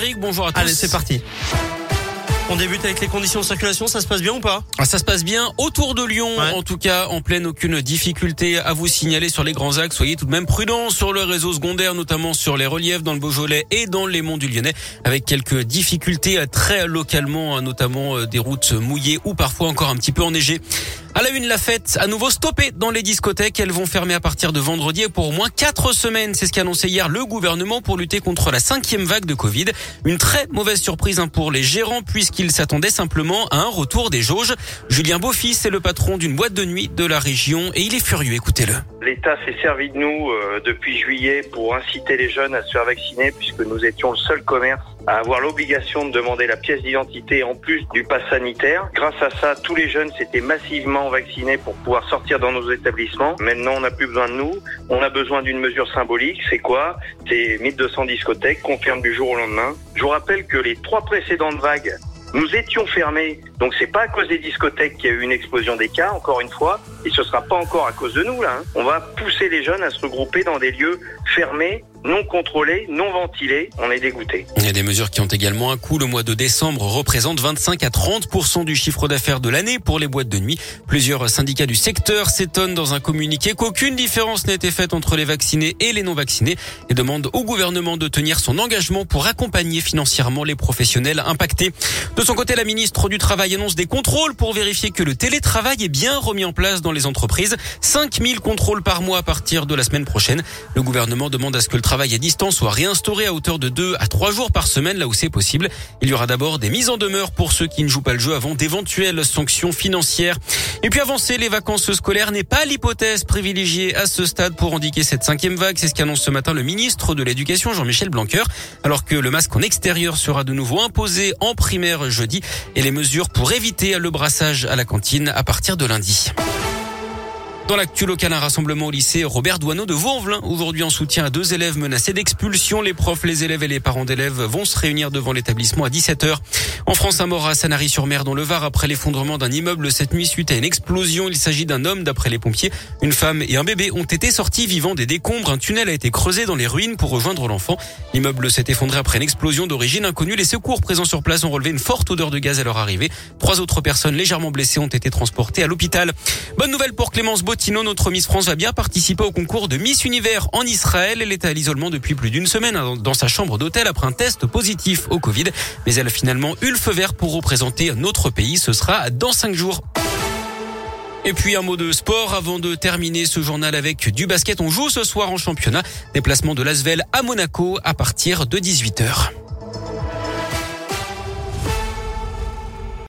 Eric, bonjour à tous. Allez, c'est parti. On débute avec les conditions de circulation, ça se passe bien ou pas? Ah, Ça se passe bien autour de Lyon, Ouais. en tout cas en pleine aucune difficulté à vous signaler sur les grands axes. Soyez tout de même prudents sur le réseau secondaire, notamment sur les reliefs dans le Beaujolais et dans les monts du Lyonnais, avec quelques difficultés très localement, euh, notamment euh, des routes mouillées ou parfois encore un petit peu enneigées. À la une, la fête à nouveau stoppée dans les discothèques. Elles vont fermer à partir de vendredi pour au moins quatre semaines. C'est ce qu'a annoncé hier le gouvernement pour lutter contre la cinquième vague de Covid. Une très mauvaise surprise hein, pour les gérants puisqu'ils s'attendaient simplement à un retour des jauges. Julien Beaufils est le patron d'une boîte de nuit de la région et il est furieux. Écoutez-le. L'État s'est servi de nous euh, depuis juillet pour inciter les jeunes à se faire vacciner puisque nous étions le seul commerce à avoir l'obligation de demander la pièce d'identité en plus du pass sanitaire. Grâce à ça, tous les jeunes s'étaient massivement vaccinés pour pouvoir sortir dans nos établissements. Maintenant, on n'a plus besoin de nous. On a besoin d'une mesure symbolique. C'est quoi? C'est 1200 discothèques qu'on ferme du jour au lendemain. Je vous rappelle que les trois précédentes vagues nous étions fermés, donc c'est pas à cause des discothèques qu'il y a eu une explosion des cas, encore une fois, et ce sera pas encore à cause de nous là. hein. On va pousser les jeunes à se regrouper dans des lieux fermés, non contrôlés, non ventilés. On est dégoûtés. Il y a des mesures qui ont également un coût. Le mois de décembre représente 25 à 30 du chiffre d'affaires de l'année pour les boîtes de nuit. Plusieurs syndicats du secteur s'étonnent dans un communiqué qu'aucune différence n'a été faite entre les vaccinés et les non vaccinés et demandent au gouvernement de tenir son engagement pour accompagner financièrement les professionnels impactés. De son côté, la ministre du Travail annonce des contrôles pour vérifier que le télétravail est bien remis en place dans les entreprises. 5000 contrôles par mois à partir de la semaine prochaine. Le gouvernement demande à ce que le travail à distance soit réinstauré à hauteur de 2 à 3 jours par semaine là où c'est possible. Il y aura d'abord des mises en demeure pour ceux qui ne jouent pas le jeu avant d'éventuelles sanctions financières. Et puis avancer les vacances scolaires n'est pas l'hypothèse privilégiée à ce stade pour indiquer cette cinquième vague. C'est ce qu'annonce ce matin le ministre de l'Éducation Jean-Michel Blanquer. Alors que le masque en extérieur sera de nouveau imposé en primaire jeudi et les mesures pour éviter le brassage à la cantine à partir de lundi. Dans l'actu local, un rassemblement au lycée Robert Douaneau de Vaux-en-Velin. Aujourd'hui, en soutien à deux élèves menacés d'expulsion, les profs, les élèves et les parents d'élèves vont se réunir devant l'établissement à 17h. En France, un mort à Sanary-sur-Mer dans le Var après l'effondrement d'un immeuble cette nuit suite à une explosion. Il s'agit d'un homme d'après les pompiers. Une femme et un bébé ont été sortis vivants des décombres. Un tunnel a été creusé dans les ruines pour rejoindre l'enfant. L'immeuble s'est effondré après une explosion d'origine inconnue. Les secours présents sur place ont relevé une forte odeur de gaz à leur arrivée. Trois autres personnes légèrement blessées ont été transportées à l'hôpital. Bonne nouvelle pour Clémence Bottino, notre Miss France va bien participer au concours de Miss Univers en Israël. Elle est à l'isolement depuis plus d'une semaine hein, dans sa chambre d'hôtel après un test positif au Covid. Mais elle a finalement eu le feu vert pour représenter notre pays. Ce sera dans cinq jours. Et puis un mot de sport avant de terminer ce journal avec du basket. On joue ce soir en championnat. Déplacement de l'Asvel à Monaco à partir de 18h.